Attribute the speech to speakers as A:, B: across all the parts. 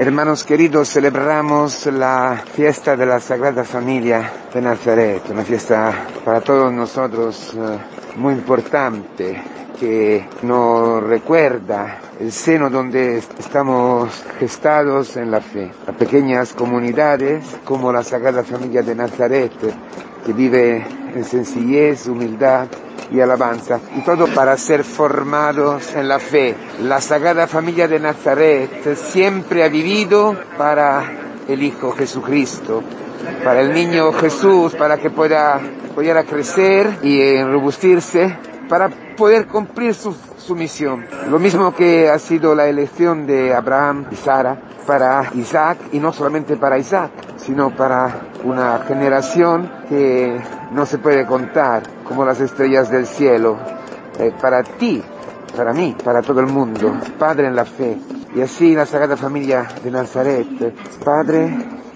A: Hermanos queridos, celebramos la fiesta de la Sagrada Familia de Nazaret, una fiesta para todos nosotros eh, muy importante que nos recuerda el seno donde estamos gestados en la fe. A pequeñas comunidades como la Sagrada Familia de Nazaret, que vive en sencillez, humildad y alabanza, y todo para ser formados en la fe. La Sagrada Familia de Nazaret siempre ha vivido para el Hijo Jesucristo, para el niño Jesús, para que pueda, pudiera crecer y robustirse para poder cumplir su, su, misión. Lo mismo que ha sido la elección de Abraham y Sara para Isaac, y no solamente para Isaac, sino para una generación que no se puede contar, como las estrellas del cielo, eh, para ti, para mí, para todo el mundo, Padre en la fe. Y así la Sagrada Familia de Nazaret, Padre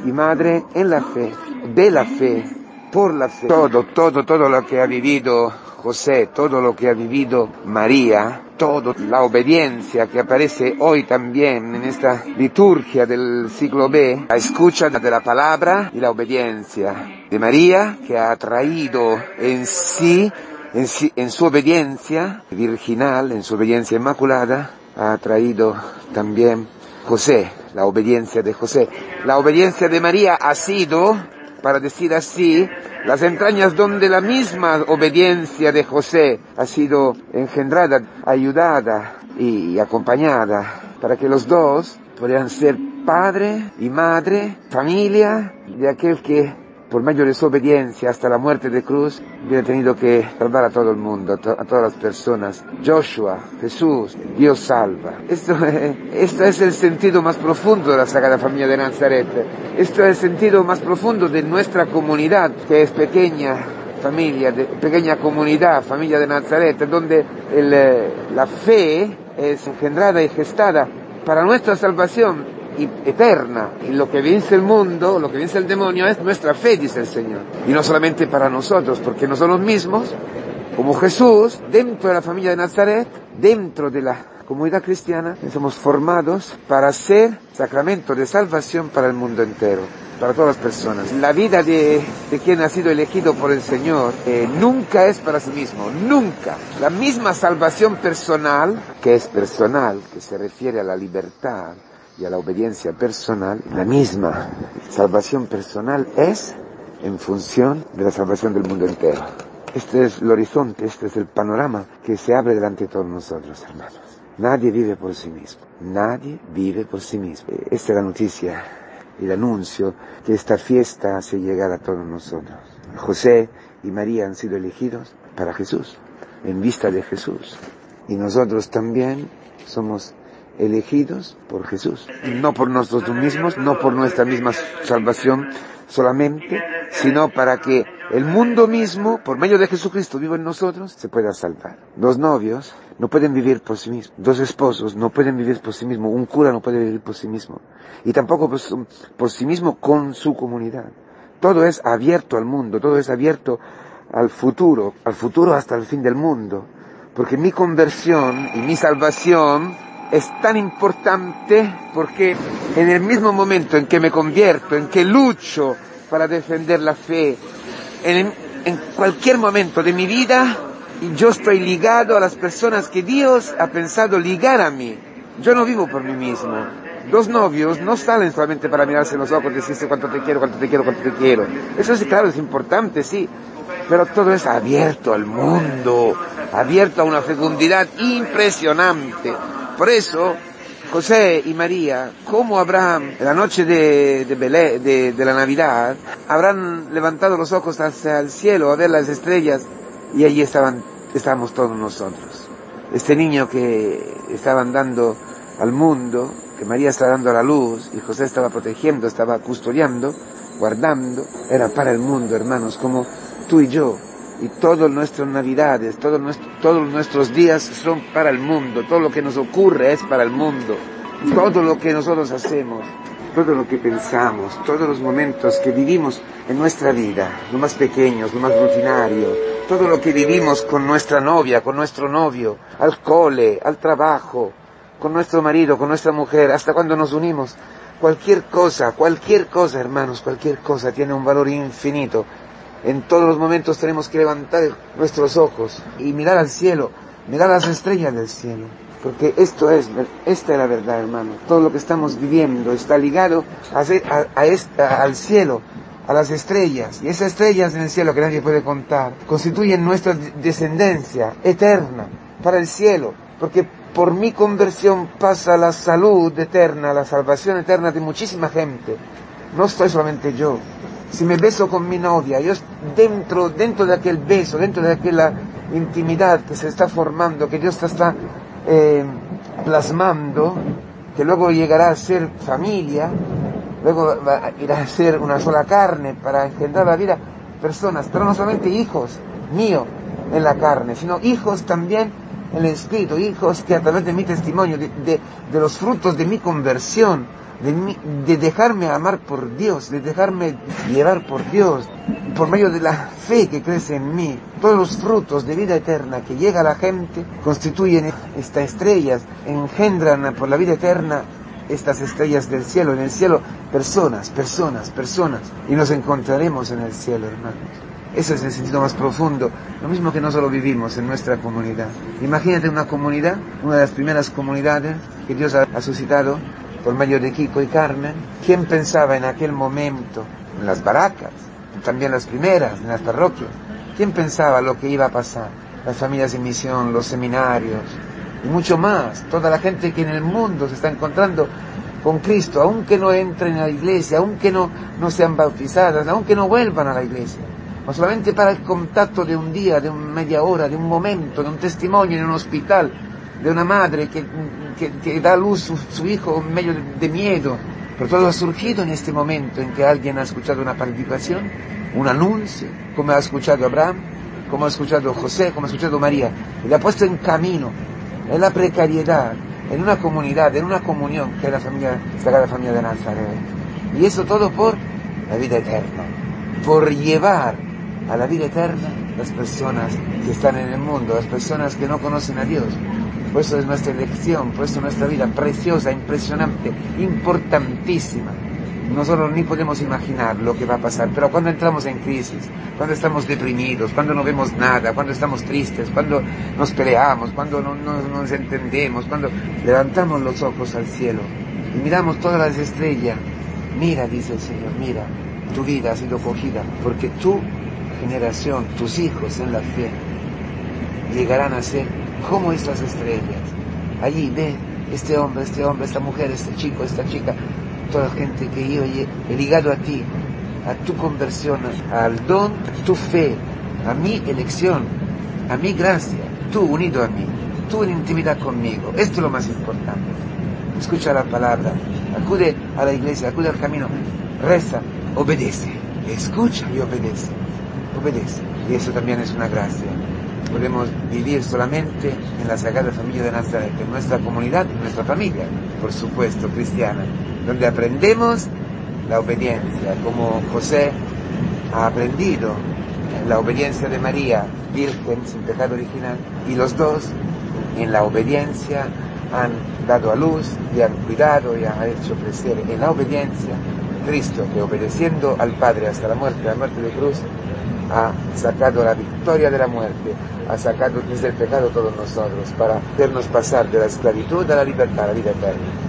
A: y Madre en la fe, de la fe, por. Todo, todo, todo lo que ha vivido José, todo lo que ha vivido María, toda la obediencia que aparece hoy también en esta liturgia del siglo B, la escucha de la palabra y la obediencia de María que ha traído en sí, en, sí, en su obediencia virginal, en su obediencia inmaculada, ha traído también José, la obediencia de José. La obediencia de María ha sido, para decir así, las entrañas donde la misma obediencia de José ha sido engendrada, ayudada y acompañada para que los dos puedan ser padre y madre, familia de aquel que por medio de su obediencia hasta la muerte de cruz, hubiera tenido que salvar a todo el mundo, a, to a todas las personas. Joshua, Jesús, Dios salva. Esto, esto es el sentido más profundo de la Sagrada Familia de Nazaret. Esto es el sentido más profundo de nuestra comunidad, que es pequeña, familia, de, pequeña comunidad, familia de Nazaret, donde el, la fe es engendrada y gestada para nuestra salvación eterna. Y lo que vence el mundo, lo que vence el demonio es nuestra fe, dice el Señor. Y no solamente para nosotros, porque nosotros mismos, como Jesús, dentro de la familia de Nazaret, dentro de la comunidad cristiana, somos formados para ser sacramento de salvación para el mundo entero para todas las personas. La vida de, quien ha sido elegido por el Señor eh, nunca es para sí mismo, nunca. La misma salvación personal, que es personal, que se refiere a la libertad, y a la obediencia personal, la misma salvación personal es en función de la salvación del mundo entero. Este es el horizonte, este es el panorama que se abre delante de todos nosotros, hermanos. Nadie vive por sí mismo, nadie vive por sí mismo. Esta es la noticia el anuncio que esta fiesta hace llegar a todos nosotros. José y María han sido elegidos para Jesús, en vista de Jesús. Y nosotros también somos elegidos por Jesús. No por nosotros mismos, no por nuestra misma salvación solamente, sino para que el mundo mismo, por medio de Jesucristo vivo en nosotros, se pueda salvar. Dos novios no pueden vivir por sí mismos. Dos esposos no pueden vivir por sí mismos. Un cura no puede vivir por sí mismo. Y tampoco por, por sí mismo con su comunidad. Todo es abierto al mundo, todo es abierto al futuro, al futuro hasta el fin del mundo. Porque mi conversión y mi salvación es tan importante porque en el mismo momento en que me convierto, en que lucho para defender la fe, en, en, cualquier momento de mi vida, yo estoy ligado a las personas que Dios ha pensado ligar a mí. Yo no vivo por mí mismo. Dos novios no salen solamente para mirarse en los ojos y decirse cuánto te quiero, cuánto te quiero, cuánto te quiero. Eso sí, claro, es importante, sí. Pero todo es abierto al mundo, abierto a una fecundidad impresionante. Por eso, José y María, como Abraham, la noche de, de, de, la Navidad, habrán levantado los ojos hacia el cielo a ver las estrellas y allí estaban, estábamos todos nosotros. Este niño que estaban dando al mundo, que María estaba dando a la luz y José estaba protegiendo, estaba custodiando, guardando, era para el mundo, hermanos, como tú y yo, y todas nuestras navidades, todos, nuestro, todos nuestros días son para el mundo, todo lo que nos ocurre es para el mundo, todo lo que nosotros hacemos, todo lo que pensamos, todos los momentos que vivimos en nuestra vida, lo más pequeños, lo más rutinario, todo lo que vivimos con nuestra novia, con nuestro novio, al cole, al trabajo, con nuestro marido, con nuestra mujer, hasta cuando nos unimos Cualquier cosa, cualquier cosa, hermanos, cualquier cosa tiene un valor infinito. En todos los momentos tenemos que levantar nuestros ojos y mirar al cielo, mirar las estrellas del cielo. Porque esto es, esta es la verdad, hermano. Todo lo que estamos viviendo está ligado a, al cielo, a las estrellas. Y esas estrellas en el cielo que nadie puede contar, constituyen nuestra descendencia eterna para el cielo. Porque por mi conversión pasa la salud eterna, la salvación eterna de muchísima gente. No estoy solamente yo. Si me beso con mi novia, yo dentro, dentro de aquel beso, dentro de aquella intimidad que se está formando, que Dios está eh, plasmando, que luego llegará a ser familia, luego irá a ser una sola carne para engendrar la vida, personas, pero no solamente hijos míos en la carne, sino hijos también el Espíritu, hijos que a través de mi testimonio, de, los frutos de mi conversión, de, dejarme amar por Dios, de dejarme llevar por Dios, por medio de la fe que crece en mí. Todos los frutos de vida eterna que llega a la gente constituyen estas estrellas, engendran por la vida eterna estas estrellas del cielo, en el cielo personas, personas, personas, y nos encontraremos en el cielo, hermanos. Ese es el sentido más profundo, lo mismo que no solo vivimos en nuestra comunidad. Imagínate una comunidad, una de las primeras comunidades que Dios ha suscitado, por medio de Kiko y Carmen, ¿quién pensaba en aquel momento, en las baracas, también las primeras, en las parroquias, quién pensaba lo que iba a pasar? Las familias de misión, los seminarios, y mucho más, toda la gente que en el mundo se está encontrando con Cristo, aunque no entren a la iglesia, aunque no, no sean bautizadas, aunque no vuelvan a la iglesia, o solamente para el contacto de un día, de una media hora, de un momento, de un testimonio en un hospital, de una madre que, que, da luz su, su hijo en medio de, miedo. Pero todo ha surgido en este momento en que alguien ha escuchado una predicación, un anuncio, como ha escuchado Abraham, como ha escuchado José, como ha escuchado María, y le ha puesto en camino, en la precariedad, en una comunidad, en una comunión que es la familia, Sagrada Familia de Nazaret. Y eso todo por la vida eterna, por llevar a la vida eterna las personas que están en el mundo, las personas que no conocen a Dios, por eso es nuestra elección, por eso nuestra vida preciosa, impresionante, importantísima. Nosotros ni podemos imaginar lo que va a pasar, pero cuando entramos en crisis, cuando estamos deprimidos, cuando no vemos nada, cuando estamos tristes, cuando nos peleamos, cuando no, nos entendemos, cuando levantamos los ojos al cielo y miramos todas las estrellas, mira, dice el Señor, mira, tu vida ha sido cogida, porque tu generación, tus hijos en la fe, llegarán a ser como estas estrellas. Allí ve este hombre, este hombre, esta mujer, este chico, esta chica, toda la gente que yo he ligado a ti, a tu conversión, al don, tu fe, a mi elección, a mi gracia, tú unido a mí, tú en intimidad conmigo. Esto es lo más importante. Escucha la palabra, acude a la iglesia, acude al camino, reza, obedece, escucha y obedece, obedece. Y eso también es una gracia podemos vivir solamente en la Sagrada Familia de Nazaret, en nuestra comunidad, en nuestra familia, por supuesto, cristiana, donde aprendemos la obediencia, como José ha aprendido la obediencia de María, virgen, sin pecado original, y los dos en la obediencia han dado a luz y han cuidado y han hecho crecer en la obediencia Cristo, que obedeciendo al Padre hasta la muerte, la muerte de cruz, ha sacado la victoria de la muerte, ha sacado desde el pecado todos nosotros para hacernos pasar de la esclavitud a la libertad, a la vida eterna.